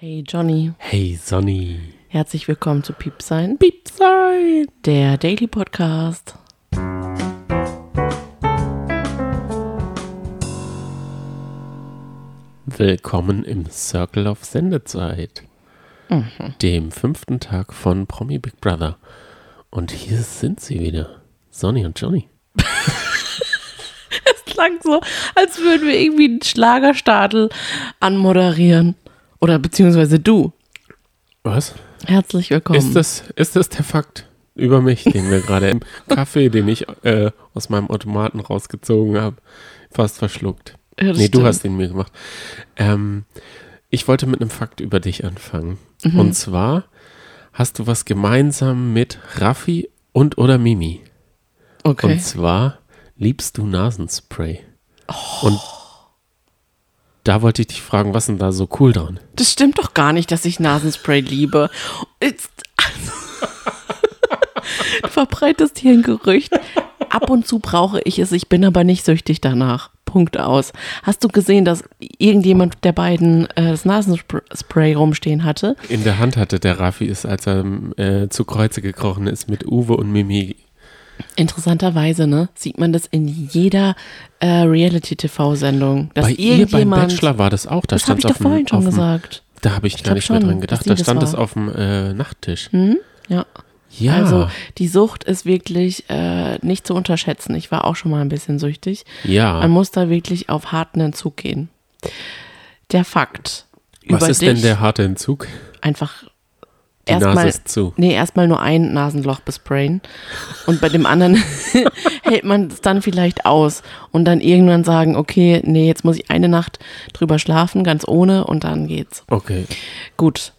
Hey Johnny, Hey Sonny. herzlich willkommen zu Piepsein, Piepsein. der Daily Podcast. Willkommen im Circle of Sendezeit, dem fünften Tag von Promi Big Brother. Und hier sind sie wieder, Sonny und Johnny. Es klang so, als würden wir irgendwie einen Schlagerstadel anmoderieren. Oder beziehungsweise du. Was? Herzlich willkommen. Ist das, ist das der Fakt über mich, den wir gerade im Kaffee, den ich äh, aus meinem Automaten rausgezogen habe, fast verschluckt? Ja, nee, du stimmt. hast ihn mir gemacht. Ähm, ich wollte mit einem Fakt über dich anfangen. Mhm. Und zwar hast du was gemeinsam mit Raffi und oder Mimi. Okay. Und zwar liebst du Nasenspray. Oh. Und da wollte ich dich fragen, was denn da so cool dran? Das stimmt doch gar nicht, dass ich Nasenspray liebe. Du verbreitest hier ein Gerücht. Ab und zu brauche ich es, ich bin aber nicht süchtig danach. Punkt aus. Hast du gesehen, dass irgendjemand der beiden äh, das Nasenspray rumstehen hatte? In der Hand hatte der Raffi es, als er äh, zu Kreuze gekrochen ist mit Uwe und Mimi. Interessanterweise, ne, sieht man das in jeder äh, Reality-TV-Sendung. Bei ihr beim. Bachelor war das auch. Da das habe ich doch vorhin schon gesagt. Da habe ich Ich gar nicht mehr schon, dran dass gedacht. Da stand es auf dem äh, Nachttisch. Ja. Ja. Also die Sucht ist wirklich äh, nicht zu unterschätzen. Ich war auch schon mal ein bisschen süchtig. ja. Man muss da wirklich auf harten Entzug gehen. Der Fakt Was ist dich denn der harte Entzug? einfach erstmal nee erstmal nur ein Nasenloch besprayen und bei dem anderen hält man es dann vielleicht aus und dann irgendwann sagen okay nee jetzt muss ich eine Nacht drüber schlafen ganz ohne und dann geht's. Okay. gut.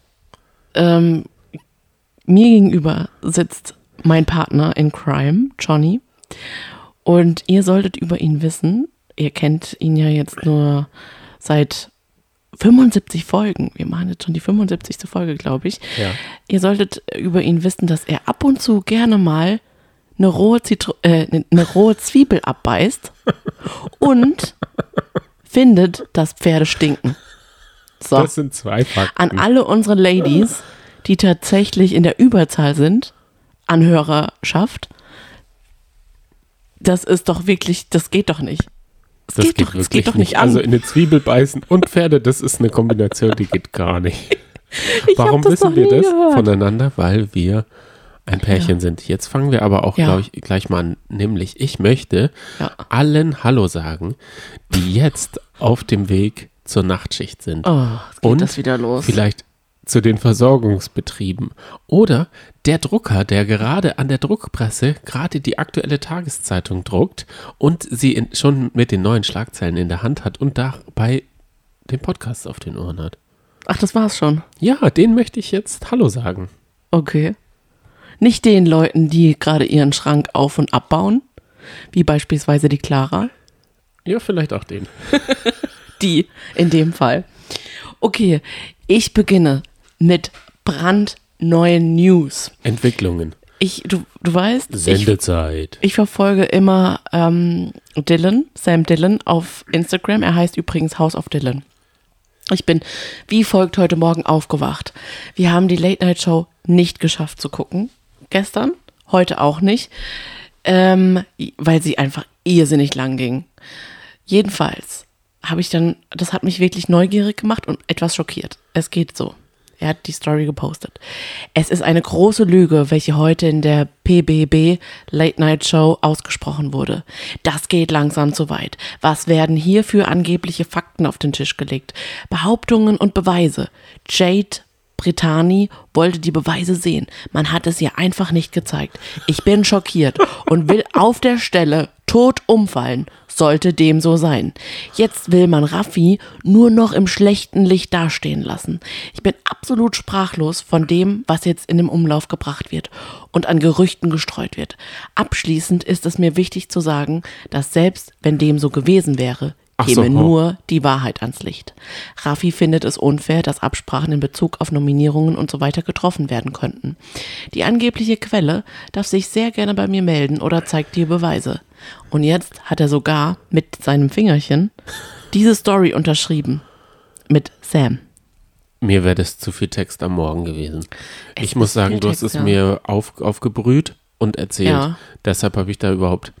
Ähm, mir gegenüber sitzt mein Partner in Crime Johnny. Und ihr solltet über ihn wissen ihr kennt ihn ja jetzt nur seit 75 Folgen. Wir machen jetzt schon die 75. Folge, glaube ich. Ja. Ihr solltet über ihn wissen, dass er ab und zu gerne mal eine rohe, Zitro äh, eine rohe Zwiebel abbeißt und findet, dass Pferde stinken. So. Das sind zwei Fakten. An alle unsere Ladies, die tatsächlich in der Überzahl sind, an Hörerschaft, das ist doch wirklich, das geht doch nicht. Das, das geht, geht doch, wirklich geht doch nicht an. Also in eine Zwiebel beißen und Pferde, das ist eine Kombination, die geht gar nicht. Ich Warum wissen wir das gehört. voneinander? Weil wir ein Pärchen sind. Jetzt fangen wir aber auch, Ja. ich, gleich mal an. Nämlich, ich möchte Ja. allen Hallo sagen, die jetzt auf dem Weg zur Nachtschicht sind. Oh, geht Und das wieder los. Vielleicht zu den Versorgungsbetrieben. Oder der Drucker, der gerade an der Druckpresse gerade die aktuelle Tageszeitung druckt und sie in, schon mit den neuen Schlagzeilen in der Hand hat und dabei den Podcast auf den Ohren hat. Ach, das war's schon. Ja, den möchte ich jetzt Hallo sagen. Okay. Nicht den Leuten, die gerade ihren Schrank auf- und abbauen, wie beispielsweise die Clara. Ja, vielleicht auch den. Die in dem Fall. Okay, ich beginne mit brandneuen News. Entwicklungen. Ich, du, du weißt, ich, Sendezeit. ich verfolge immer ähm, Dylan, Sam Dylan auf Instagram. Er heißt übrigens House of Dylan. Ich bin wie folgt heute Morgen aufgewacht. Wir haben die Late Night Show nicht geschafft zu gucken. Gestern, heute auch nicht, ähm, weil sie einfach irrsinnig lang ging. Jedenfalls habe ich dann, das hat mich wirklich neugierig gemacht und etwas schockiert. Es geht so. Er hat die Story gepostet. Es ist eine große Lüge, welche heute in der PBB Late Night Show ausgesprochen wurde. Das geht langsam zu weit. Was werden hier für angebliche Fakten auf den Tisch gelegt? Behauptungen und Beweise. Jade Brittani wollte die Beweise sehen. Man hat es ihr einfach nicht gezeigt. Ich bin schockiert und will auf der Stelle tot umfallen. Sollte dem so sein. Jetzt will man Raffi nur noch im schlechten Licht dastehen lassen. Ich bin absolut sprachlos von dem, was jetzt in dem Umlauf gebracht wird und an Gerüchten gestreut wird. Abschließend ist es mir wichtig zu sagen, dass selbst wenn dem so gewesen wäre, käme so, oh. nur die Wahrheit ans Licht. Raffi findet es unfair, dass Absprachen in Bezug auf Nominierungen und so weiter getroffen werden könnten. Die angebliche Quelle darf sich sehr gerne bei mir melden oder zeigt die Beweise. Und jetzt hat er sogar mit seinem Fingerchen diese Story unterschrieben. Mit Sam. mir wäre das zu viel Text am Morgen gewesen. Es ich muss sagen, du hast Text, es ja. mir auf, aufgebrüht und erzählt. Ja. Deshalb habe ich da überhaupt.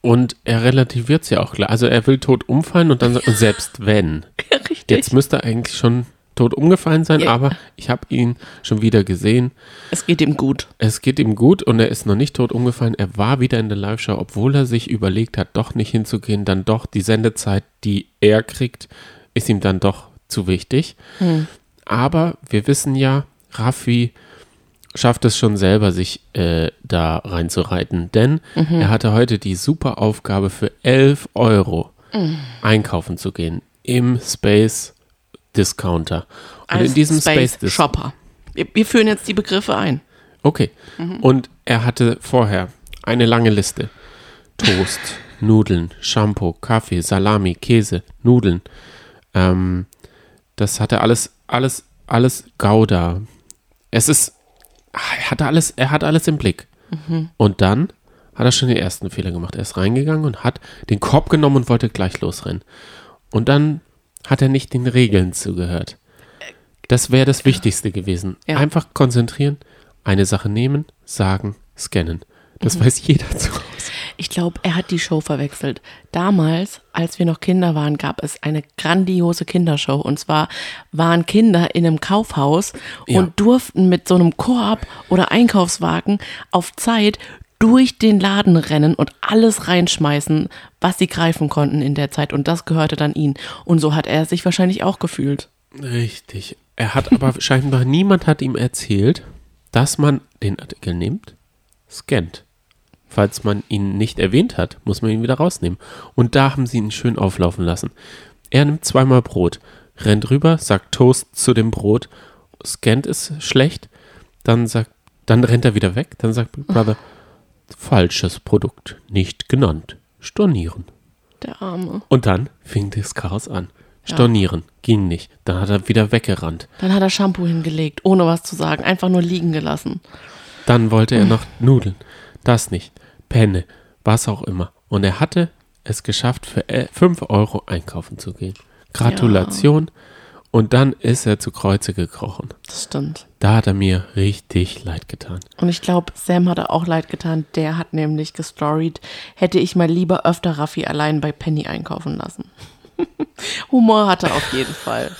Und er relativiert es ja auch klar. Also er will tot umfallen und dann sagt, selbst wenn. Ja, richtig. Jetzt müsste er eigentlich schon tot umgefallen sein, Ja. aber ich habe ihn schon wieder gesehen. es geht ihm gut. Es geht ihm gut und er ist noch nicht tot umgefallen. Er war wieder in der Live-Show, obwohl er sich überlegt hat, doch nicht hinzugehen. Dann doch die Sendezeit, die er kriegt, ist ihm dann doch zu wichtig. Aber wir wissen ja, Raffi schafft es schon selber, sich äh, da reinzureiten. Denn er hatte heute die super Aufgabe für 11 Euro einkaufen zu gehen im Space Discounter. Und Als in diesem Space, Space, Shopper. Wir, wir führen jetzt die Begriffe ein. Okay. Und er hatte vorher eine lange Liste. Toast, Nudeln, Shampoo, Kaffee, Salami, Käse, Nudeln. Ähm, das hatte alles, alles, alles Gouda. Es ist, er hatte alles, er hat alles im Blick. Und dann hat er schon den ersten Fehler gemacht. Er ist reingegangen und hat den Korb genommen und wollte gleich losrennen. Und dann hat er nicht den Regeln zugehört. Das wäre das Wichtigste gewesen. Ja. Einfach konzentrieren, eine Sache nehmen, sagen, scannen. Das weiß jeder zu. Ich glaube, er hat die Show verwechselt. Damals, als wir noch Kinder waren, gab es eine grandiose Kindershow. Und zwar waren Kinder in einem Kaufhaus Ja. und durften mit so einem Korb oder Einkaufswagen auf Zeit durch den Laden rennen und alles reinschmeißen, was sie greifen konnten in der Zeit. Und das gehörte dann ihnen. Und so hat er sich wahrscheinlich auch gefühlt. Richtig. Er hat aber scheinbar niemand hat ihm erzählt, dass man den Artikel nimmt, scannt. Falls man ihn nicht erwähnt hat, muss man ihn wieder rausnehmen. Und da haben sie ihn schön auflaufen lassen. Er nimmt zweimal Brot, rennt rüber, sagt Toast zu dem Brot, scannt es schlecht, dann sagt, dann rennt er wieder weg, dann sagt Big Brother, falsches Produkt, nicht genannt, stornieren. Der Arme. Und dann fing das Chaos an. Stornieren, ging nicht. Dann hat er wieder weggerannt. Dann hat er Shampoo hingelegt, ohne was zu sagen. Einfach nur liegen gelassen. Dann wollte er noch Nudeln. Das nicht. Penne, was auch immer. Und er hatte es geschafft, für 5 Euro einkaufen zu gehen. Gratulation. Und dann ist er zu Kreuze gekrochen. Das stimmt. Da hat er mir richtig leid getan. Und ich glaube, Sam hat er auch leid getan. Der hat nämlich gestoried, hätte ich mal lieber öfter Raffi allein bei Penny einkaufen lassen. Humor hatte er auf jeden Fall.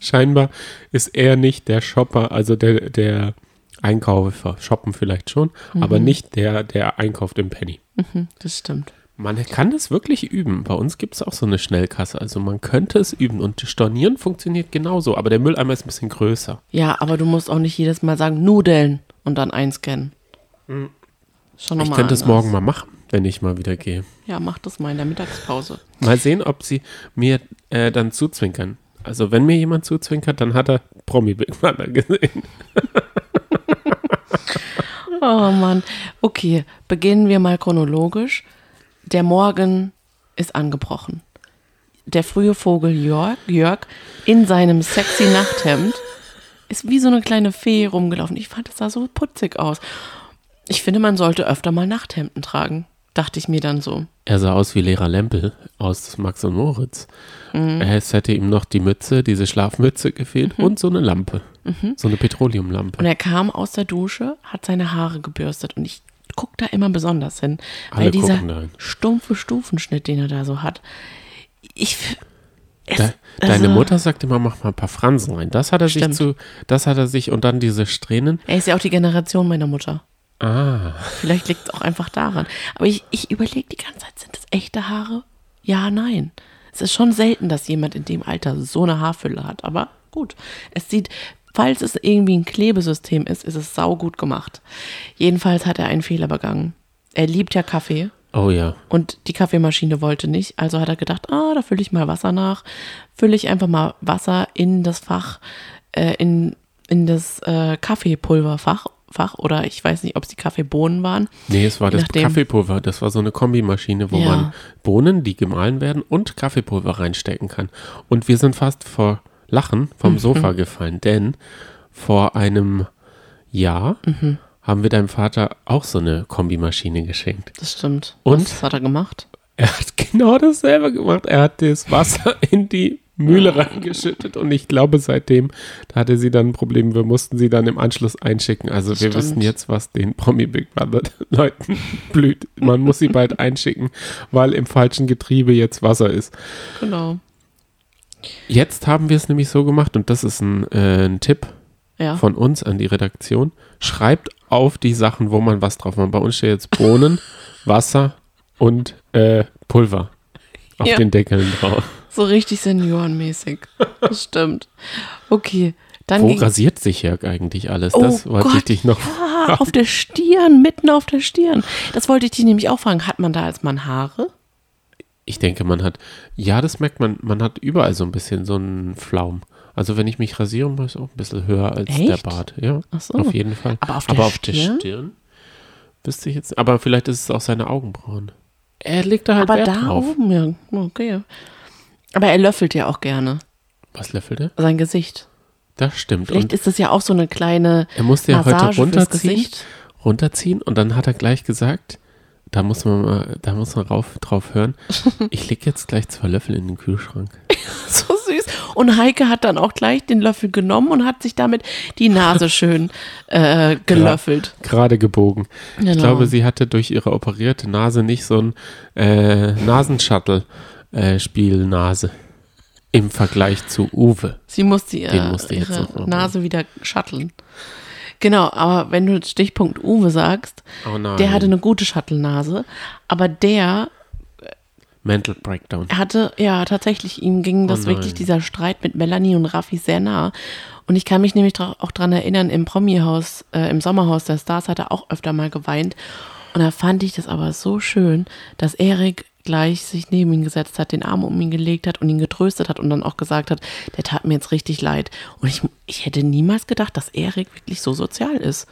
Scheinbar ist er nicht der Shopper, also der, der Einkäufer. Shoppen vielleicht schon, aber nicht der, der einkauft im Penny. Hm, Das stimmt. Man kann das wirklich üben. Bei uns gibt es auch so eine Schnellkasse. Also man könnte es üben. Und Stornieren funktioniert genauso. Aber der Mülleimer ist ein bisschen größer. Ja, aber du musst auch nicht jedes Mal sagen Nudeln und dann einscannen. Schon nochmal ich könnte es morgen mal machen, wenn ich mal wieder gehe. Ja, mach das mal in der Mittagspause. Mal sehen, ob sie mir äh, dann zuzwinkern. Also wenn mir jemand zuzwinkert, dann hat er Promi Big Brother gesehen. Oh Mann. Okay, beginnen wir mal chronologisch. Der Morgen ist angebrochen. Der frühe Vogel Jörg, Jörg in seinem sexy Nachthemd ist wie so eine kleine Fee rumgelaufen. Ich fand, es sah so putzig aus. Ich finde, man sollte öfter mal Nachthemden tragen. Dachte ich mir dann so. Er sah aus wie Lehrer Lempel aus Max und Moritz. Es hätte ihm noch die Mütze, diese Schlafmütze gefehlt und so eine Lampe. So eine Und Petroleumlampe. er kam aus der Dusche, hat seine Haare gebürstet und ich gucke da immer besonders hin, Alle weil dieser da stumpfe Stufenschnitt, den er da so hat, ich es, De deine also, Mutter sagt immer, mach mal ein paar Fransen rein. Das hat er sich Stimmt. zu, das hat er sich und dann diese Strähnen. Er ist ja auch die Generation meiner Mutter. Ah, Vielleicht liegt es auch einfach daran. Aber ich, ich überlege die ganze Zeit, sind das echte Haare? Ja, nein. Es ist schon selten, dass jemand in dem Alter so eine Haarfülle hat. Aber gut, es sieht, falls es irgendwie ein Klebesystem ist, ist es saugut gemacht. Jedenfalls hat er einen Fehler begangen. Er liebt ja Kaffee. oh ja. Und die Kaffeemaschine wollte nicht, also hat er gedacht, ah, da fülle ich mal Wasser nach. Fülle ich einfach mal Wasser in das Fach, äh, in, in das äh, Kaffeepulverfach. Fach, oder ich weiß nicht, ob es die Kaffeebohnen waren. Nee, es war Je das nachdem. Kaffeepulver. Das war so eine Kombimaschine, wo Ja. man Bohnen, die gemahlen werden, und Kaffeepulver reinstecken kann. Und wir sind fast vor Lachen vom Mhm. Sofa gefallen, denn vor einem Jahr Mhm. haben wir deinem Vater auch so eine Kombimaschine geschenkt. Das stimmt. Und? Was hat er gemacht? Er hat genau dasselbe gemacht. Er hat das Wasser in die Mühle reingeschüttet und ich glaube seitdem, da hatte sie dann ein Problem, wir mussten sie dann im Anschluss einschicken. Also wir wissen jetzt, was den Promi Big Brother Leuten blüht. Man muss sie bald einschicken, weil im falschen Getriebe jetzt Wasser ist. Genau. Jetzt haben wir es nämlich so gemacht und das ist ein, äh, ein Tipp Ja. von uns an die Redaktion. Schreibt auf die Sachen, wo man was drauf macht. Bei uns steht jetzt Bohnen, Wasser und äh, Pulver auf Ja. den Deckeln drauf. So richtig seniorenmäßig. Das stimmt. Okay. Dann Wo rasiert sich Jörg eigentlich alles? Oh das wollte ich Gott, dich noch. ja, auf der Stirn, mitten auf der Stirn. Das wollte ich dich nämlich auch fragen. Hat man da als Mann Haare? Ich denke, man hat, ja, das merkt man, man hat überall so ein bisschen so einen Flaum. Also wenn ich mich rasiere, mache ich auch ein bisschen höher als der Echt? Bart. Ja, Ach so. auf jeden Fall. Aber auf der Stirn? Stirn wüsste ich jetzt. Aber vielleicht ist es auch seine Augenbrauen. Er legt da halt Aber Wert da drauf. oben, ja. Okay. Aber er löffelt ja auch gerne Was löffelt er? sein Gesicht. Das stimmt. Vielleicht Und ist das ja auch so eine kleine er musste ja Massage heute runterziehen. Runterziehen und dann hat er gleich gesagt, da muss man mal, da muss man rauf, drauf hören, ich leg jetzt gleich zwei Löffel in den Kühlschrank. So süß. Und Heike hat dann auch gleich den Löffel genommen und hat sich damit die Nase schön äh, gelöffelt. Gerade gebogen. Ich Genau. glaube, sie hatte durch ihre operierte Nase nicht so ein äh, Nasenshuttle-Spielnase im Vergleich zu Uwe. Sie musste, ihr, musste ihre Nase wieder shutteln. Genau, aber wenn du Stichpunkt Uwe sagst, Oh der hatte eine gute Shuttle-Nase, aber der Mental Breakdown. hatte, ja, tatsächlich, ihm ging das Oh wirklich, dieser Streit mit Melanie und Raffi sehr nah. Und ich kann mich nämlich auch dran erinnern, im Promi-Haus, äh, im Sommerhaus der Stars hat er auch öfter mal geweint. Und da fand ich das aber so schön, dass Erik gleich sich neben ihn gesetzt hat, den Arm um ihn gelegt hat und ihn getröstet hat und dann auch gesagt hat, der tat mir jetzt richtig leid. Und ich, ich hätte niemals gedacht, dass Erik wirklich so sozial ist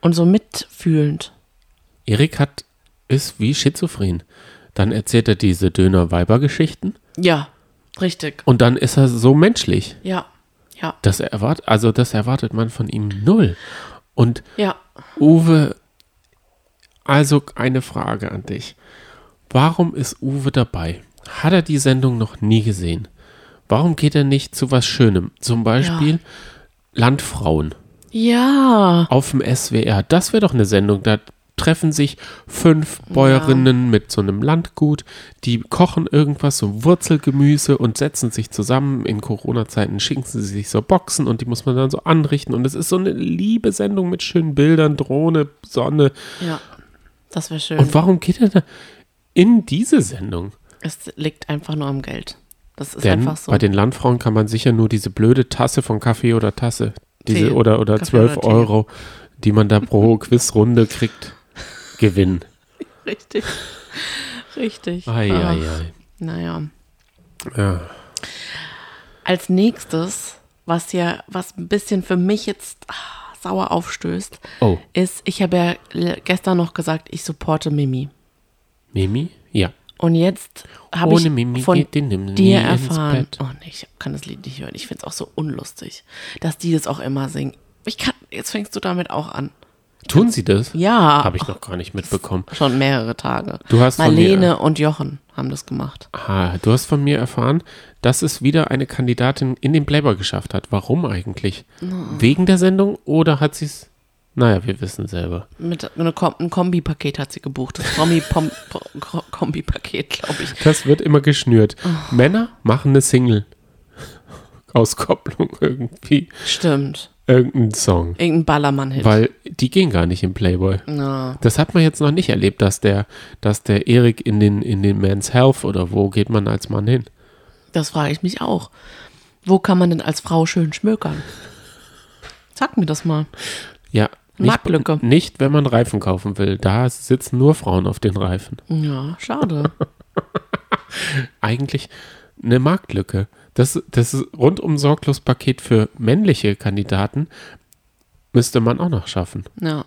und so mitfühlend. Erik hat, ist wie schizophren. Dann erzählt er diese Döner-Weiber-Geschichten Ja, richtig. und dann ist er so menschlich. Ja, ja, Das erwartet, also das erwartet man von ihm null. Und ja. Uwe, also eine Frage an dich. Warum ist Uwe dabei? Hat er die Sendung noch nie gesehen? Warum geht er nicht zu was Schönem? Zum Beispiel Landfrauen Ja. auf dem SWR. Das wäre doch eine Sendung. Da treffen sich fünf Bäuerinnen mit so einem Landgut, die kochen irgendwas, so Wurzelgemüse und setzen sich zusammen. In Corona-Zeiten schicken sie sich so Boxen und die muss man dann so anrichten. Und es ist so eine liebe Sendung mit schönen Bildern, Drohne, Sonne. Ja, das wäre schön. Und warum geht er da in diese Sendung? es liegt einfach nur am Geld. Das ist Denn einfach so. bei den Landfrauen kann man sicher nur diese blöde Tasse von Kaffee oder Tasse, diese Tee. oder, oder Kaffee 12 oder. Euro, die man da pro Quizrunde kriegt, gewinnen. Richtig. Richtig. Ei, Ah, ei, ei. Naja. Ja. Als nächstes, was ja, was ein bisschen für mich jetzt ah, sauer aufstößt, Oh, ist, ich habe ja gestern noch gesagt, ich supporte Mimi. Mimi? Ja. Und jetzt habe ich Mimi von dir erfahren. Oh nee, ich kann das Lied nicht hören. Ich finde es auch so unlustig, dass die das auch immer singen. Ich kann, jetzt fängst du damit auch an. Tun sie das? Ja. Habe ich noch gar nicht mitbekommen. Schon mehrere Tage. Du hast von Marlene mir- und Jochen haben das gemacht. Ah, du hast von mir erfahren, dass es wieder eine Kandidatin in den Playboy geschafft hat. Warum eigentlich? Wegen der Sendung oder hat sie es? Naja, wir wissen selber. Mit eine Kom ein Kombipaket hat sie gebucht. Das Promi-Kombi-Paket, glaube ich. Das wird immer geschnürt. Männer machen eine Single. Auskopplung irgendwie. Stimmt. Irgendein Song. Irgendein Ballermann-Hit. Weil die gehen gar nicht im Playboy. Na, Das hat man jetzt noch nicht erlebt, dass der, dass der Erik in den, in den Men's Health oder wo geht man als Mann hin? das frage ich mich auch. Wo kann man denn als Frau schön schmökern? Sag mir das mal. Ja. Nicht, Marktlücke. nicht, wenn man Reifen kaufen will. Da sitzen nur Frauen auf den Reifen. Ja, schade. Eigentlich eine Marktlücke. Das, das rundum sorglos Paket für männliche Kandidaten müsste man auch noch schaffen. Ja.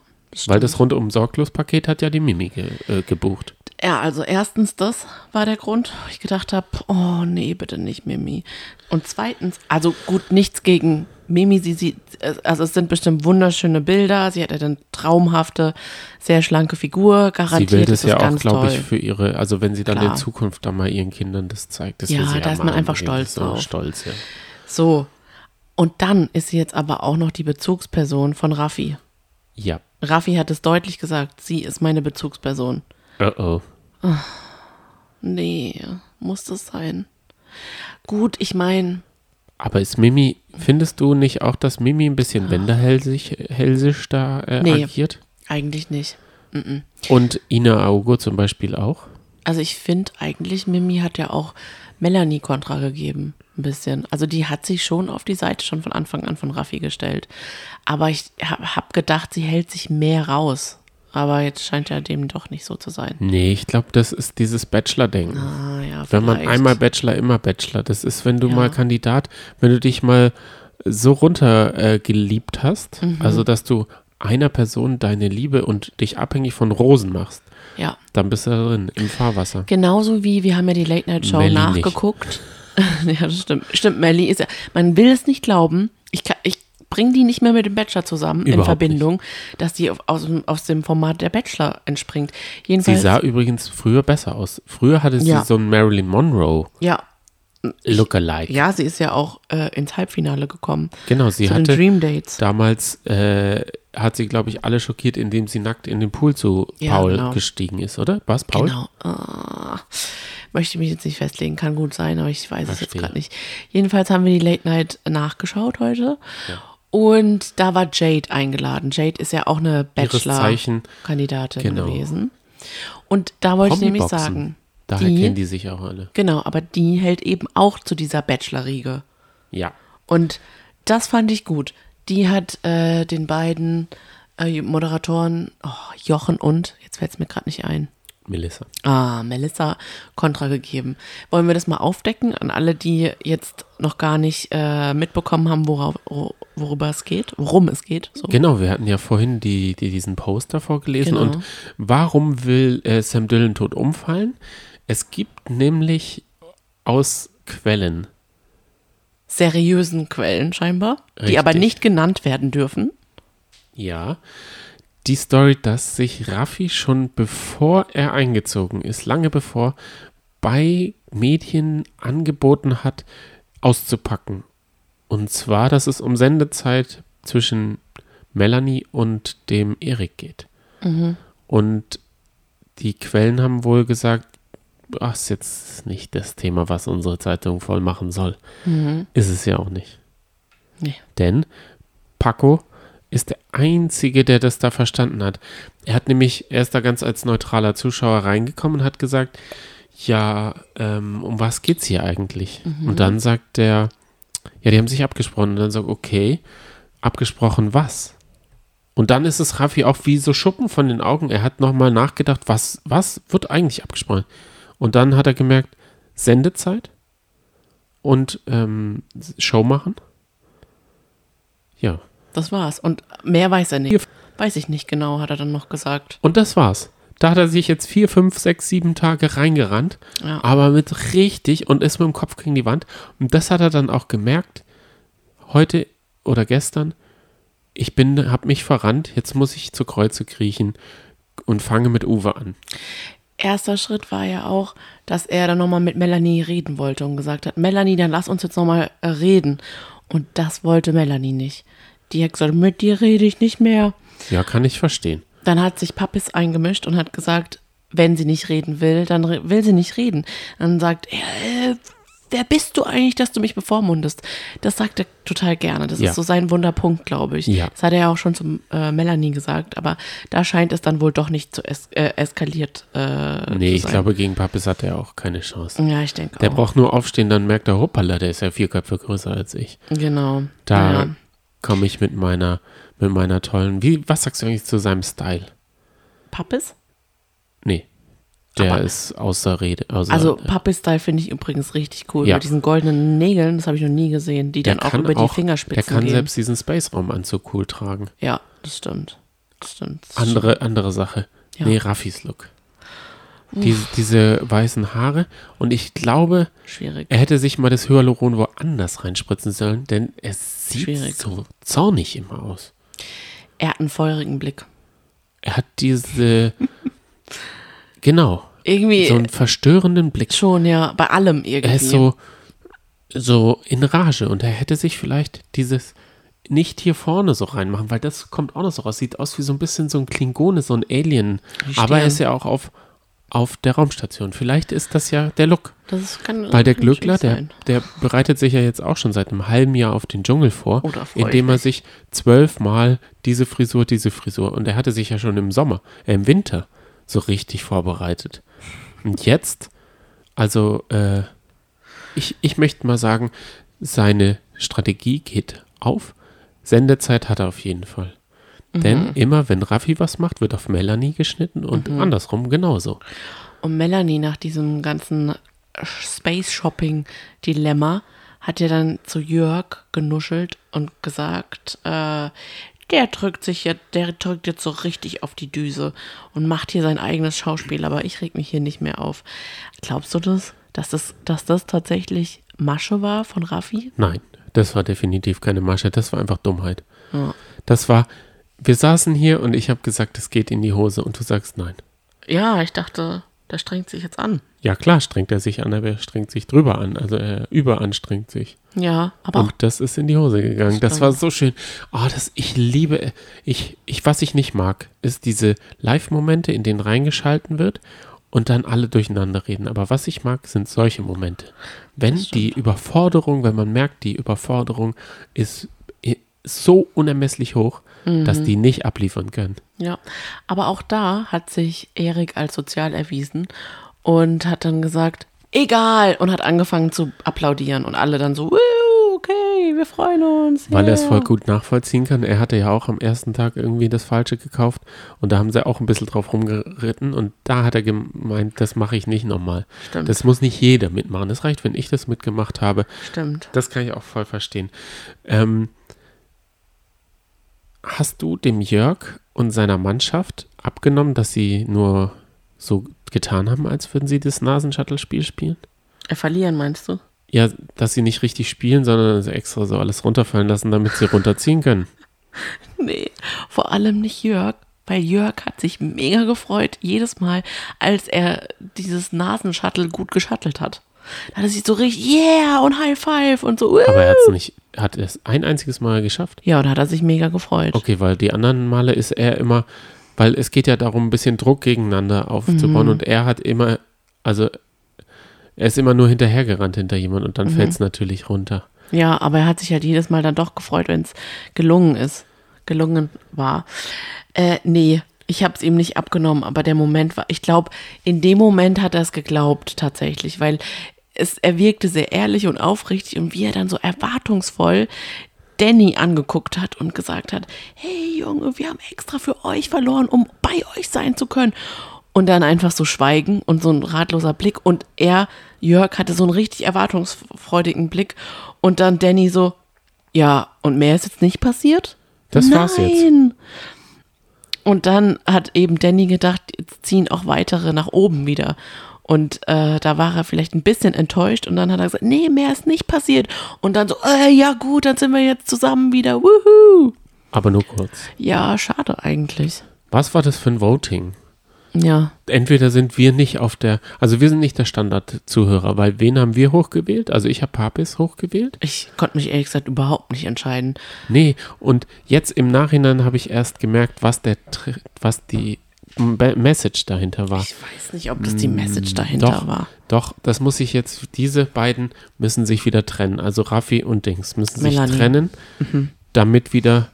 Weil das rundum sorglos Paket hat ja die Mimi ge, äh, gebucht. Ja, also erstens, das war der Grund, wo ich gedacht habe, oh nee, bitte nicht Mimi. Und zweitens, also gut, nichts gegen Mimi, sie sieht, also es sind bestimmt wunderschöne Bilder. Sie hat ja eine traumhafte, sehr schlanke Figur. Garantiert Sie will das ist ja auch, ganz glaube ich, für ihre, also wenn sie dann Klar. in Zukunft dann mal ihren Kindern das zeigt, das Ja, da ist man einfach stolz So drauf. Stolz, ja. So. Und dann ist sie jetzt aber auch noch die Bezugsperson von Raffi. Ja. Raffi hat es deutlich gesagt, sie ist meine Bezugsperson. Oh oh. Nee, muss das sein? Gut, ich meine, Aber ist Mimi, findest du nicht auch, dass Mimi ein bisschen wenderhälsig hälsisch da äh, Nee. agiert? eigentlich nicht. Und Ina Augo zum Beispiel auch? Also ich finde eigentlich, Mimi hat ja auch Melanie Kontra gegeben, ein bisschen. Also die hat sich schon auf die Seite schon von Anfang an von Raffi gestellt. Aber ich habe hab gedacht, sie hält sich mehr raus. Aber jetzt scheint ja dem doch nicht so zu sein. Nee, ich glaube, das ist dieses Bachelor-Denken. Ah ja, Wenn man einmal Bachelor, immer Bachelor. Das ist, wenn du Ja. mal Kandidat, wenn du dich mal so runter äh, geliebt hast, Mhm. also dass du einer Person deine Liebe und dich abhängig von Rosen machst, Ja, dann bist du da drin, im Fahrwasser. genauso wie wir haben ja die Late Night Show Melly nachgeguckt. ja, das stimmt. Stimmt, Melly ist ja, man will es nicht glauben. Ich, kann- ich bringe die nicht mehr mit dem Bachelor zusammen in Überhaupt Verbindung, dass die auf, aus, dem- aus dem Format der Bachelor entspringt. Sie Jedenfalls, sah übrigens früher besser aus. Früher hatte sie Ja. so ein Marilyn Monroe ja, Lookalike. ja, sie ist ja auch äh, ins Halbfinale gekommen. Genau, sie zu hatte Dream Dates. damals, äh, hat sie, glaube ich, alle schockiert, indem sie nackt in den Pool zu Ja, Paul genau. gestiegen ist, oder? Was, Paul? Genau. Ah, möchte mich jetzt nicht festlegen, kann gut sein, aber ich weiß es jetzt Verstehe. gerade nicht. Jedenfalls haben wir die Late Night nachgeschaut heute. Und da war Jade eingeladen. Jade ist ja auch eine Bachelor-Kandidatin genau. gewesen. Und da wollte ich nämlich sagen, Daher die, kennen die sich auch alle. genau, aber die hält eben auch zu dieser Bachelor-Riege. Ja. Und das fand ich gut. Die hat äh, den beiden äh, Moderatoren, oh, Jochen und, jetzt fällt es mir gerade nicht ein, Melissa. Ah, Melissa Kontra gegeben. Wollen wir das mal aufdecken an alle, die jetzt noch gar nicht äh, mitbekommen haben, worauf, worüber es geht, worum es geht? So. Genau, wir hatten ja vorhin die, die, diesen Poster vorgelesen. Genau. Und warum will äh, Sam Dillon tot umfallen? Es gibt nämlich aus Quellen, Seriösen Quellen scheinbar, die Richtig. aber nicht genannt werden dürfen. ja, die Story, dass sich Raffi schon bevor er eingezogen ist, lange bevor, bei Medien angeboten hat, auszupacken. Und zwar, dass es um Sendezeit zwischen Melanie und dem Erik geht. Und die Quellen haben wohl gesagt, ach, ist jetzt nicht das Thema, was unsere Zeitung voll machen soll. Ist es ja auch nicht. Nee. Denn Paco ist der Einzige, der das da verstanden hat. Er hat nämlich, er ist da ganz als neutraler Zuschauer reingekommen und hat gesagt, ja, ähm, um was geht's hier eigentlich? Und dann sagt der, ja, die haben sich abgesprochen. Und dann sagt, okay, abgesprochen was? Und dann ist es Raffi auch wie so Schuppen von den Augen. Er hat nochmal nachgedacht, was, was wird eigentlich abgesprochen? Und dann hat er gemerkt, Sendezeit und ähm, Show machen. Ja, Das war's. Und mehr weiß er nicht. Weiß ich nicht genau, hat er dann noch gesagt. und das war's. Da hat er sich jetzt vier, fünf, sechs, sieben Tage reingerannt, Ja. aber mit richtig und ist mit dem Kopf gegen die Wand. Und das hat er dann auch gemerkt, heute oder gestern, ich bin, hab mich verrannt, jetzt muss ich zu Kreuze kriechen und fange mit Uwe an. Erster Schritt war ja auch, dass er dann nochmal mit Melanie reden wollte und gesagt hat, Melanie, dann lass uns jetzt nochmal äh, reden. Und das wollte Melanie nicht. Die hat gesagt, mit dir rede ich nicht mehr. Ja, kann ich verstehen. Dann hat sich Pappis eingemischt und hat gesagt, wenn sie nicht reden will, dann re- will sie nicht reden. Dann sagt er, äh, wer bist du eigentlich, dass du mich bevormundest? Das sagt er total gerne. Das Ja. ist so sein Wunderpunkt, glaube ich. Ja. Das hat er ja auch schon zum äh, Melanie gesagt, aber da scheint es dann wohl doch nicht zu es äh, eskaliert äh, Nee, zu ich glaube, gegen Pappes hat er auch keine Chance. Ja, ich denke Der auch. braucht nur aufstehen, dann merkt er, hoppala, der ist ja vier Köpfe größer als ich. Genau. Da Ja. Komme ich mit meiner, mit meiner tollen, wie, was sagst du eigentlich zu seinem Style? Pappis? Nee, der Aber- ist außer Rede. Außer, Also Pappis-Style finde ich übrigens richtig cool. Ja. Mit diesen goldenen Nägeln, das habe ich noch nie gesehen, die der dann auch über die auch, Fingerspitzen Der kann gehen. selbst diesen Space-Raum-Anzug cool tragen. Ja, das stimmt. Das stimmt. Das Andere, andere Sache. Ja. Nee, Raffis Look. Diese, diese weißen Haare. Und ich glaube, Schwierig. er hätte sich mal das Hyaluron woanders reinspritzen sollen, denn es sieht Schwierig. so zornig immer aus. Er hat einen feurigen Blick. Er hat diese, genau, Irgendwie so einen verstörenden Blick. schon, ja, bei allem irgendwie. Er ist so, so in Rage und er hätte sich vielleicht dieses nicht hier vorne so reinmachen, weil das kommt auch noch so raus. Sieht aus wie so ein bisschen so ein Klingone, so ein Alien. Aber er ist ja auch auf, auf der Raumstation. Vielleicht ist das ja der Look. das kann Weil der Glückler, der, der bereitet sich ja jetzt auch schon seit einem halben Jahr auf den Dschungel vor, Oh, indem er sich zwölfmal diese Frisur, diese Frisur und er hatte sich ja schon im Sommer, äh, im Winter so richtig vorbereitet. Und jetzt, also äh, ich, ich möchte mal sagen, seine Strategie geht auf. Sendezeit hat er auf jeden Fall. Denn immer, wenn Raffi was macht, wird auf Melanie geschnitten und andersrum genauso. Und Melanie nach diesem ganzen Space-Shopping-Dilemma hat ja dann zu Jörg genuschelt und gesagt, äh, der drückt sich jetzt, der drückt jetzt so richtig auf die Düse und macht hier sein eigenes Schauspiel, aber ich reg mich hier nicht mehr auf. Glaubst du das, dass das, dass das tatsächlich Masche war von Raffi? Nein, das war definitiv keine Masche, das war einfach Dummheit. Ja. Das war, wir saßen hier und ich habe gesagt, es geht in die Hose und du sagst nein. Ja, ich dachte, der strengt sich jetzt an. Ja klar strengt er sich an, aber er strengt sich drüber an, also er überanstrengt sich. Ja, aber auch Und das ist in die Hose gegangen. Das Stimmt. war so schön. Oh, das, ich liebe, ich, ich, was ich nicht mag, ist diese Live-Momente, in denen reingeschalten wird und dann alle durcheinander reden. Aber was ich mag, sind solche Momente. Wenn Das die Überforderung, wenn man merkt, die Überforderung ist so unermesslich hoch, dass Mhm. die nicht abliefern können. Ja, aber auch da hat sich Erik als sozial erwiesen und hat dann gesagt, egal, und hat angefangen zu applaudieren und alle dann so, "Wuhu, okay, wir freuen uns. Weil er es yeah." voll gut nachvollziehen kann. Er hatte ja auch am ersten Tag irgendwie das Falsche gekauft und da haben sie auch ein bisschen drauf rumgeritten und da hat er gemeint, das mache ich nicht nochmal. Stimmt. Das muss nicht jeder mitmachen. Das reicht, wenn ich das mitgemacht habe. Stimmt. Das kann ich auch voll verstehen. Ähm, hast du dem Jörg und seiner Mannschaft abgenommen, dass sie nur so getan haben, als würden sie das Nasenshuttle-Spiel spielen? Äh, verlieren, meinst du? Ja, dass sie nicht richtig spielen, sondern extra so alles runterfallen lassen, damit sie runterziehen können. Nee, vor allem nicht Jörg, weil Jörg hat sich mega gefreut, jedes Mal, als er dieses Nasenshuttle gut geschattelt hat. Da hat er sich so richtig, yeah, und High Five und so. "Wuhu." Aber er hat es nicht, hat es ein einziges Mal geschafft. ja, und hat er sich mega gefreut. Okay, weil die anderen Male ist er immer, weil es geht ja darum, ein bisschen Druck gegeneinander aufzubauen und er hat immer, also er ist immer nur hinterhergerannt hinter jemand und dann fällt es natürlich runter. Ja, aber er hat sich halt jedes Mal dann doch gefreut, wenn es gelungen ist, gelungen war. Äh, nee, ich habe es ihm nicht abgenommen, aber der Moment war, ich glaube, in dem Moment hat er es geglaubt tatsächlich, weil es, er wirkte sehr ehrlich und aufrichtig und wie er dann so erwartungsvoll Danny angeguckt hat und gesagt hat, hey Junge, wir haben extra für euch verloren, um bei euch sein zu können. Und dann einfach so schweigen und so ein ratloser Blick. Und er, Jörg, hatte so einen richtig erwartungsfreudigen Blick. Und dann Danny so, ja, und mehr ist jetzt nicht passiert? Das war's jetzt. Nein. Und dann hat eben Danny gedacht, jetzt ziehen auch weitere nach oben wieder. Und äh, da war er vielleicht ein bisschen enttäuscht und dann hat er gesagt, nee, mehr ist nicht passiert. Und dann so, äh, ja gut, dann sind wir jetzt zusammen wieder. Wuhu. Aber nur kurz. Ja, schade eigentlich. Was war das für ein Voting? Ja, Entweder sind wir nicht auf der, also wir sind nicht der Standardzuhörer, weil wen haben wir hochgewählt? Also ich habe Papis hochgewählt. ich konnte mich ehrlich gesagt überhaupt nicht entscheiden. Nee, und jetzt im Nachhinein habe ich erst gemerkt, was der, was die Message dahinter war. Ich weiß nicht, ob das die Message dahinter Mm, Doch, war. doch, das muss ich jetzt, diese beiden müssen sich wieder trennen. Also Raffi und Dings müssen sich Melanie. trennen, damit wieder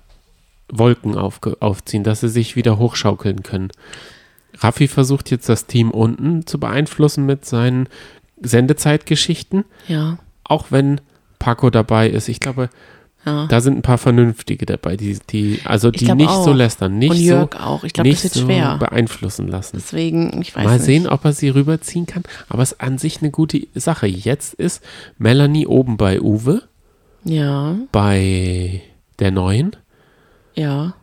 Wolken aufge aufziehen, dass sie sich wieder hochschaukeln können. Raffi versucht jetzt das Team unten zu beeinflussen mit seinen Sendezeitgeschichten, Ja, auch wenn Paco dabei ist. Ich glaube, ja. da sind ein paar Vernünftige dabei, die, die also die nicht auch. so lästern, nicht Und so, Jörg auch. Ich glaube, das wird so schwer. beeinflussen lassen. Deswegen, ich weiß Mal nicht. sehen, ob er sie rüberziehen kann. Aber es ist an sich eine gute Sache. Jetzt ist Melanie oben bei Uwe, Ja, bei der Neuen, ja,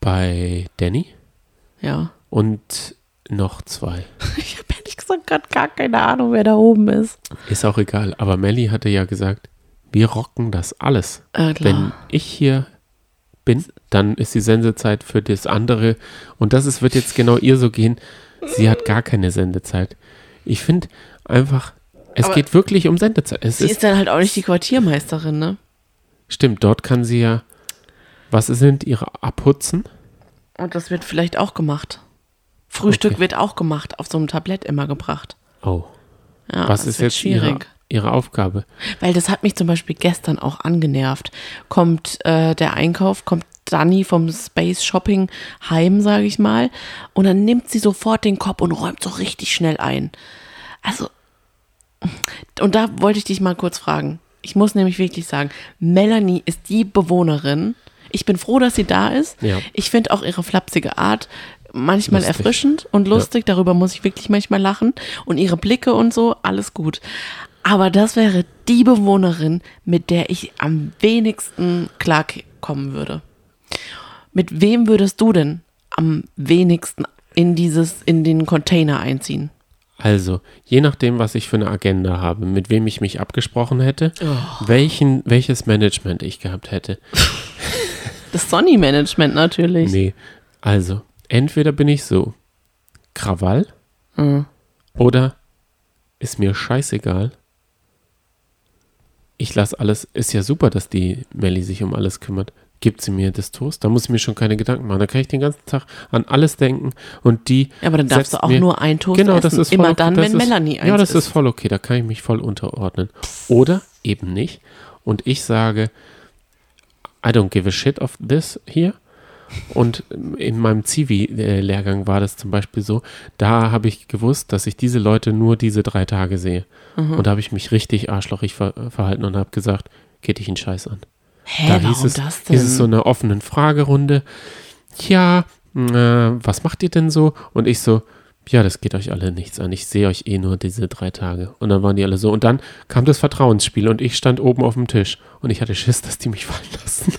bei Danny ja. und Noch zwei. Ich habe ehrlich gesagt gerade gar keine Ahnung, wer da oben ist. Ist auch egal. Aber Melly hatte ja gesagt, wir rocken das alles. Äh. Wenn ich hier bin, dann ist die Sendezeit für das andere. Und das ist, wird jetzt genau ihr so gehen. Sie hat gar keine Sendezeit. Ich finde einfach, es Aber geht wirklich um Sendezeit. Es Sie ist, ist dann halt auch nicht die Quartiermeisterin, ne? stimmt, dort kann sie ja, was sind ihre Abputzen? Und das wird vielleicht auch gemacht. Frühstück Okay. wird auch gemacht, auf so einem Tablett immer gebracht. Oh, Ja, was das ist jetzt ihre, ihre Aufgabe? Weil das hat mich zum Beispiel gestern auch angenervt. Kommt äh, der Einkauf, kommt Dani vom Space Shopping heim, sage ich mal, und dann nimmt sie sofort den Kopf und räumt so richtig schnell ein. Also, und da wollte ich dich mal kurz fragen. Ich muss nämlich wirklich sagen, Melanie ist die Bewohnerin. Ich bin froh, dass sie da ist. Ja. Ich finde auch ihre flapsige Art manchmal Lustig. erfrischend und lustig. Darüber muss ich wirklich manchmal lachen. Und ihre Blicke und so, alles gut. Aber das wäre die Bewohnerin, mit der ich am wenigsten klarkommen würde. Mit wem würdest du denn am wenigsten in dieses, in den Container einziehen? Also, je nachdem, was ich für eine Agenda habe, mit wem ich mich abgesprochen hätte, Oh. welchen, welches Management ich gehabt hätte. Das Sonny-Management natürlich. Nee, also, entweder bin ich so, Krawall, Mhm. oder ist mir scheißegal. Ich lasse alles, ist ja super, dass die Melli sich um alles kümmert. Gibt sie mir das Toast? Da muss ich mir schon keine Gedanken machen. Da kann ich den ganzen Tag an alles denken und die. Ja, aber dann darfst du auch mir- nur ein Toast Genau, essen. das ist Immer okay. dann, das wenn ist, Melanie eins Ja, das ist isst. voll okay. Da kann ich mich voll unterordnen. Oder eben nicht. Und ich sage, I don't give a shit of this here. Und in meinem Zivi-Lehrgang war das zum Beispiel so, da habe ich gewusst, dass ich diese Leute nur diese drei Tage sehe. Mhm. Und da habe ich mich richtig arschlochig ver verhalten und habe gesagt, geht dich einen Scheiß an. Hä, da warum es, das denn? hieß es so eine offenen Fragerunde. Ja, äh, was macht ihr denn so? Und ich so, ja, das geht euch alle nichts an. Ich sehe euch eh nur diese drei Tage. Und dann waren die alle so. Und dann kam das Vertrauensspiel und ich stand oben auf dem Tisch. Und ich hatte Schiss, dass die mich fallen lassen.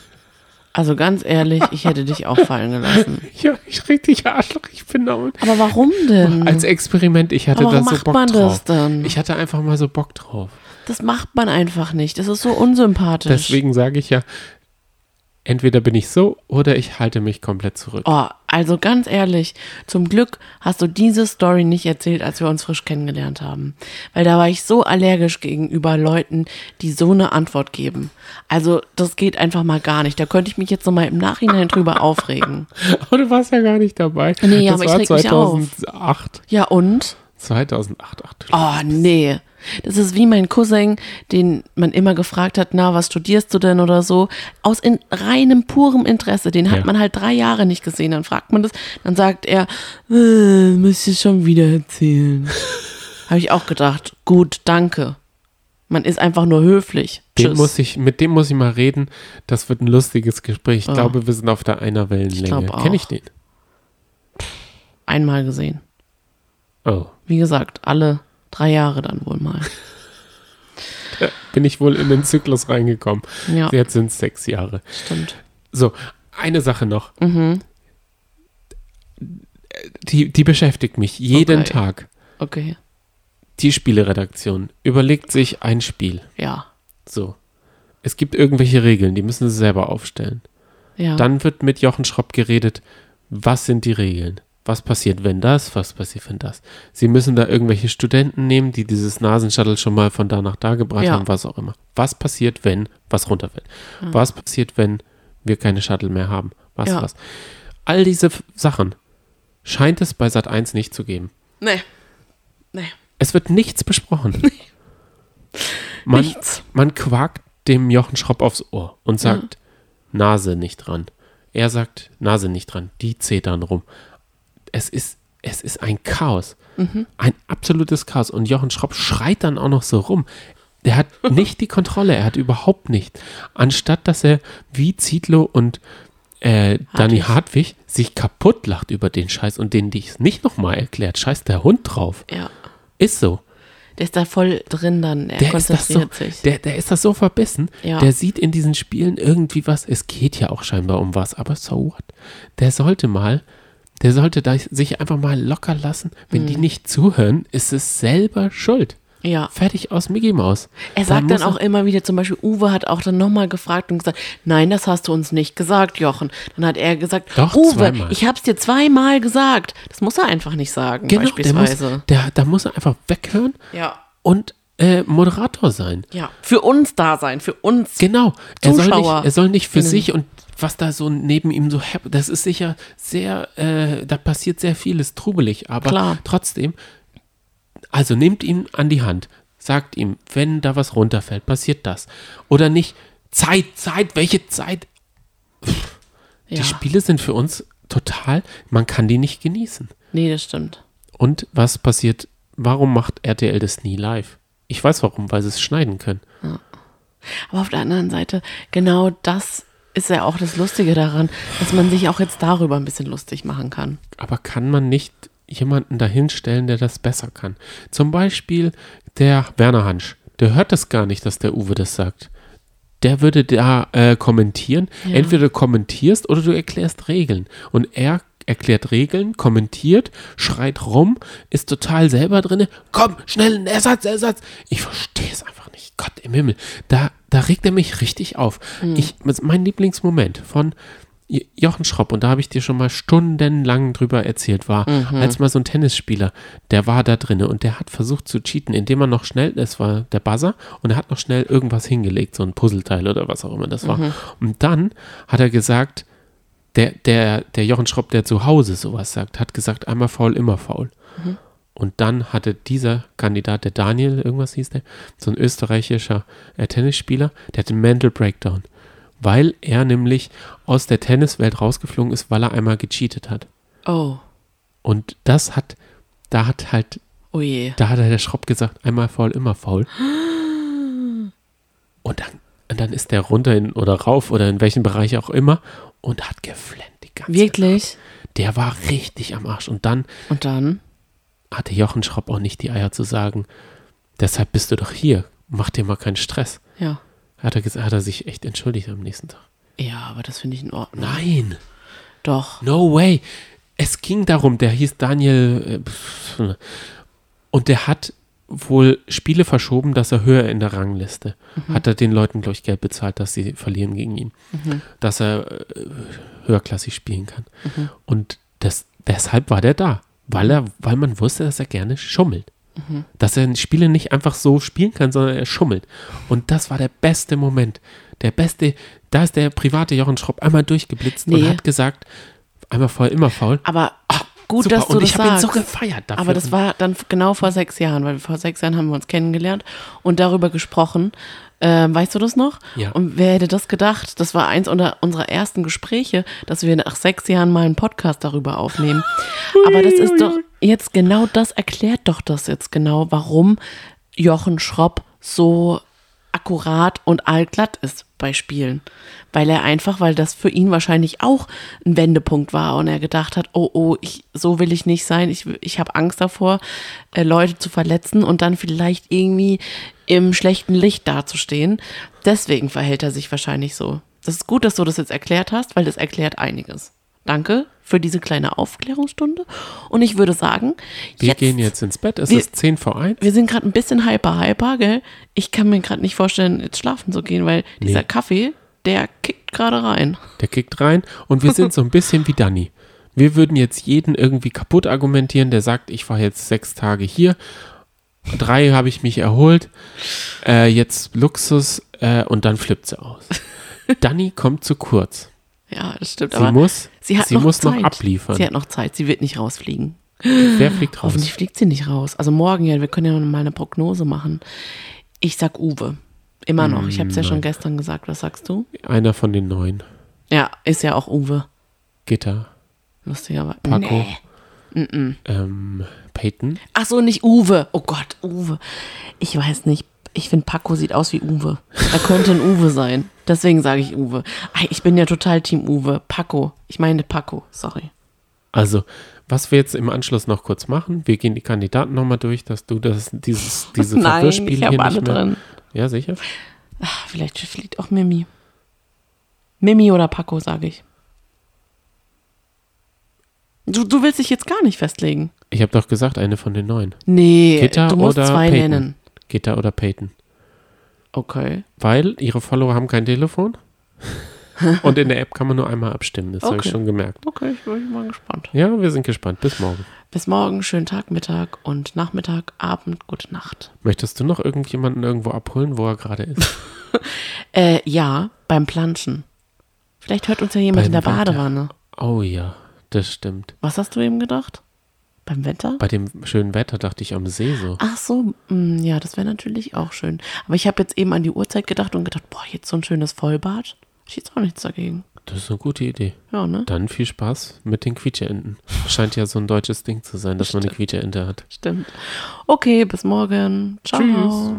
Also ganz ehrlich, ich hätte dich auch fallen gelassen. ja, ich richtig Arschloch. Ich bin da Aber warum denn? als Experiment, ich hatte da warum so macht Bock man drauf. das dann? Ich hatte einfach mal so Bock drauf. Das macht man einfach nicht. Das ist so unsympathisch. Deswegen sage ich ja, entweder bin ich so oder ich halte mich komplett zurück. Oh, also ganz ehrlich, zum Glück hast du diese Story nicht erzählt, als wir uns frisch kennengelernt haben. Weil da war ich so allergisch gegenüber Leuten, die so eine Antwort geben. Also das geht einfach mal gar nicht. Da könnte ich mich jetzt nochmal im Nachhinein drüber aufregen. Aber du warst ja gar nicht dabei. Nee, das aber ich war reg mich auf. 2008. Ja und? 2008, ach Oh nee. Das ist wie mein Cousin, den man immer gefragt hat, na, was studierst du denn oder so. Aus in reinem, purem Interesse. Den hat Ja. man halt drei Jahre nicht gesehen. Dann fragt man das, dann sagt er, äh, müsst ihr schon wieder erzählen. Habe ich auch gedacht, gut, danke. Man ist einfach nur höflich. Den Tschüss. muss ich, mit dem muss ich mal reden. Das wird ein lustiges Gespräch. Ich Ja. glaube, wir sind auf der einer Wellenlänge. Kenne ich den? Einmal gesehen. Oh. Wie gesagt, alle drei Jahre dann wohl mal. Bin ich wohl in den Zyklus reingekommen. Ja, Jetzt sind es sechs Jahre. stimmt. So, eine Sache noch. Mhm. Die, die beschäftigt mich jeden Okay. Tag. Okay, Die Spieleredaktion überlegt sich ein Spiel. ja. So. Es gibt irgendwelche Regeln, die müssen sie selber aufstellen. Ja. Dann wird mit Jochen Schropp geredet, was sind die Regeln? Was passiert, wenn das? Was passiert, wenn das? Sie müssen da irgendwelche Studenten nehmen, die dieses Nasenshuttle schon mal von da nach da gebracht Ja. haben, was auch immer. Was passiert, wenn was runterfällt? Was passiert, wenn wir keine Shuttle mehr haben? Was, Ja. was? All diese Sachen scheint es bei Sat 1 nicht zu geben. nee. Nee. Es wird nichts besprochen. Man, Nichts. man quakt dem Jochen Schropp aufs Ohr und sagt, Nase nicht dran. Er sagt, Nase nicht dran. Die zetern rum. Es ist, es ist ein Chaos. Ein absolutes Chaos. Und Jochen Schropp schreit dann auch noch so rum. Der hat nicht die Kontrolle. Er hat überhaupt nicht. Anstatt, dass er wie Zietlow und äh, Danny Hartwig sich kaputt lacht über den Scheiß und denen dies nicht nochmal erklärt, scheißt der Hund drauf. Ja. Ist so. Der ist da voll drin dann. Er Der ist, das so, konzentriert sich. der, der ist das so verbissen. Ja. Der sieht in diesen Spielen irgendwie was. Es geht ja auch scheinbar um was, aber so what? Der sollte mal Der sollte sich einfach mal locker lassen. Wenn Mhm. die nicht zuhören, ist es selber schuld. Ja. Fertig aus Mickey Maus. Er sagt dann muss auch immer wieder, zum Beispiel Uwe hat auch dann nochmal gefragt und gesagt, nein, das hast du uns nicht gesagt, Jochen. Dann hat er gesagt, Doch, Uwe, zweimal. ich hab's dir zweimal gesagt. Das muss er einfach nicht sagen, Genau, der muss, beispielsweise. der, da muss er einfach weghören ja. und äh, Moderator sein. Ja. Für uns da sein, für uns. Genau. Er soll, Zuschauer. nicht, er soll nicht für Innen. sich und was da so neben ihm so hap- das ist sicher sehr, äh, da passiert sehr vieles trubelig, aber Klar. trotzdem, also nehmt ihn an die Hand, sagt ihm, wenn da was runterfällt, passiert das. Oder nicht, Zeit, Zeit, welche Zeit? Die Ja. Spiele sind für uns total, man kann die nicht genießen. Nee, das stimmt. Und was passiert, warum macht RTL das nie live? Ich weiß warum, weil sie es schneiden können. Aber auf der anderen Seite, genau das ist ja auch das Lustige daran, dass man sich auch jetzt darüber ein bisschen lustig machen kann. Aber kann man nicht jemanden dahinstellen, der das besser kann? Zum Beispiel der Werner Hansch. Der hört das gar nicht, dass der Uwe das sagt. Der würde da äh, kommentieren. Ja. Entweder du kommentierst oder du erklärst Regeln. Und er erklärt Regeln, kommentiert, schreit rum, ist total selber drinne. Komm, schnell, ein Ersatz, Ersatz. Ich verstehe es einfach nicht. Gott im Himmel. Da, da regt er mich richtig auf. Ich, mein Lieblingsmoment von Jochen Schropp, und da habe ich dir schon mal stundenlang drüber erzählt, war, als mal so ein Tennisspieler, der war da drinne und der hat versucht zu cheaten, indem er noch schnell, das war der Buzzer, und er hat noch schnell irgendwas hingelegt, so ein Puzzleteil oder was auch immer das war. Und dann hat er gesagt, der, der, der Jochen Schropp, der zu Hause sowas sagt, hat gesagt, einmal faul, immer faul. Und dann hatte dieser Kandidat, der Daniel, irgendwas hieß der, so ein österreichischer äh, Tennisspieler, der hatte einen Mental Breakdown, weil er nämlich aus der Tenniswelt rausgeflogen ist, weil er einmal gecheatet hat. Oh, Und das hat, da hat halt, oh je. da hat der Schropp gesagt, einmal faul, immer faul. Und dann, und dann ist der runter in, oder rauf oder in welchem Bereich auch immer und hat geflennt die ganze Wirklich? Nacht. Der war richtig am Arsch. Und dann Und dann? hatte Jochen Schropp auch nicht die Eier zu sagen, deshalb bist du doch hier, mach dir mal keinen Stress. Ja. Hat er, hat er sich echt entschuldigt am nächsten Tag. Ja, aber das finde ich in Ordnung. Nein, Doch. no way. Es ging darum, der hieß Daniel äh, und der hat wohl Spiele verschoben, dass er höher in der Rangliste. Hat er den Leuten, glaube ich, Geld bezahlt, dass sie verlieren gegen ihn. Dass er äh, höherklassig spielen kann. Und das, deshalb war der da. Weil, er, weil man wusste, dass er gerne schummelt. Dass er Spiele nicht einfach so spielen kann, sondern er schummelt. Und das war der beste Moment. Der beste, da ist der private Jochen Schropp einmal durchgeblitzt Nee. und hat gesagt, einmal faul, immer faul. Aber gut, Super. dass du und das ich habe ihn sagst. so gefeiert dafür. Aber das war dann genau vor sechs Jahren, weil vor sechs Jahren haben wir uns kennengelernt und darüber gesprochen. Ähm, weißt du das noch? Ja. Und wer hätte das gedacht? Das war eins unter unserer ersten Gespräche, dass wir nach sechs Jahren mal einen Podcast darüber aufnehmen. Aber das ist doch jetzt genau das erklärt doch das jetzt genau, warum Jochen Schropp so akkurat und allglatt ist bei Spielen. Weil er einfach, weil das für ihn wahrscheinlich auch ein Wendepunkt war und er gedacht hat, oh, oh, ich, so will ich nicht sein. Ich, ich habe Angst davor, äh, Leute zu verletzen und dann vielleicht irgendwie im schlechten Licht dazustehen. Deswegen verhält er sich wahrscheinlich so. Das ist gut, dass du das jetzt erklärt hast, weil das erklärt einiges. Danke für diese kleine Aufklärungsstunde. Und ich würde sagen, Wir gehen jetzt ins Bett. Es Wir- ist 10 vor 1. wir sind gerade ein bisschen hyper, hyper, gell? Ich kann mir gerade nicht vorstellen, jetzt schlafen zu gehen, weil dieser Kaffee, der kickt gerade rein. Der kickt rein und wir sind so ein bisschen wie Danny. Wir würden jetzt jeden irgendwie kaputt argumentieren, der sagt, ich war jetzt sechs Tage hier, drei habe ich mich erholt, äh, jetzt Luxus äh, und dann flippt sie aus. Danny kommt zu kurz. Ja, das stimmt. Sie aber muss, sie hat sie noch muss Zeit. noch abliefern. Sie hat noch Zeit. Sie wird nicht rausfliegen. Wer fliegt raus? Hoffentlich fliegt sie nicht raus. Also morgen ja, wir können ja mal eine Prognose machen. Ich sag Uwe. Immer noch. Ich habe es ja schon gestern gesagt. Was sagst du? Einer von den neun. Ja, ist ja auch Uwe. Gitter, Lustigerweise. Paco, Nee. ähm, Peyton. Ach so, nicht Uwe. Oh Gott, Uwe. Ich weiß nicht. Ich finde, Paco sieht aus wie Uwe. Er könnte ein Uwe sein. Deswegen sage ich Uwe. Ich bin ja total Team Uwe. Paco. Ich meine Paco. Sorry. Also, was wir jetzt im Anschluss noch kurz machen, wir gehen die Kandidaten nochmal durch, dass du das, dieses, diese Nein, Verwirrspiele hier nicht mehr. drin. Ja, sicher. Ach, vielleicht fliegt auch Mimi. Mimi oder Paco, sage ich. Du, du willst dich jetzt gar nicht festlegen. Ich habe doch gesagt, eine von den neun. Nee, Gitter du musst zwei Peyton? nennen. Gitter oder Peyton. Okay. Weil ihre Follower haben kein Telefon. Und in der App kann man nur einmal abstimmen. Das habe ich Okay. schon gemerkt. Okay, ich bin mal gespannt. Ja, wir sind gespannt. Bis morgen. Bis morgen, schönen Tag, Mittag und Nachmittag, Abend, gute Nacht. Möchtest du noch irgendjemanden irgendwo abholen, wo er gerade ist? Äh, ja, beim Planschen. Vielleicht hört uns ja jemand Beim in der. Badewanne. Oh ja, das stimmt. Was hast du eben gedacht? Beim Wetter? Bei dem schönen Wetter dachte ich am See so. Ach so, mh, ja, das wäre natürlich auch schön. Aber ich habe jetzt eben an die Uhrzeit gedacht und gedacht, boah, jetzt so ein schönes Vollbad. Ich jetzt auch nichts dagegen. Das ist eine gute Idee. Ja, ne? Dann viel Spaß mit den Quietscheenten. Scheint ja so ein deutsches Ding zu sein, dass man eine Quietscheente hat. Stimmt. Okay, bis morgen. Ciao. Tschüss.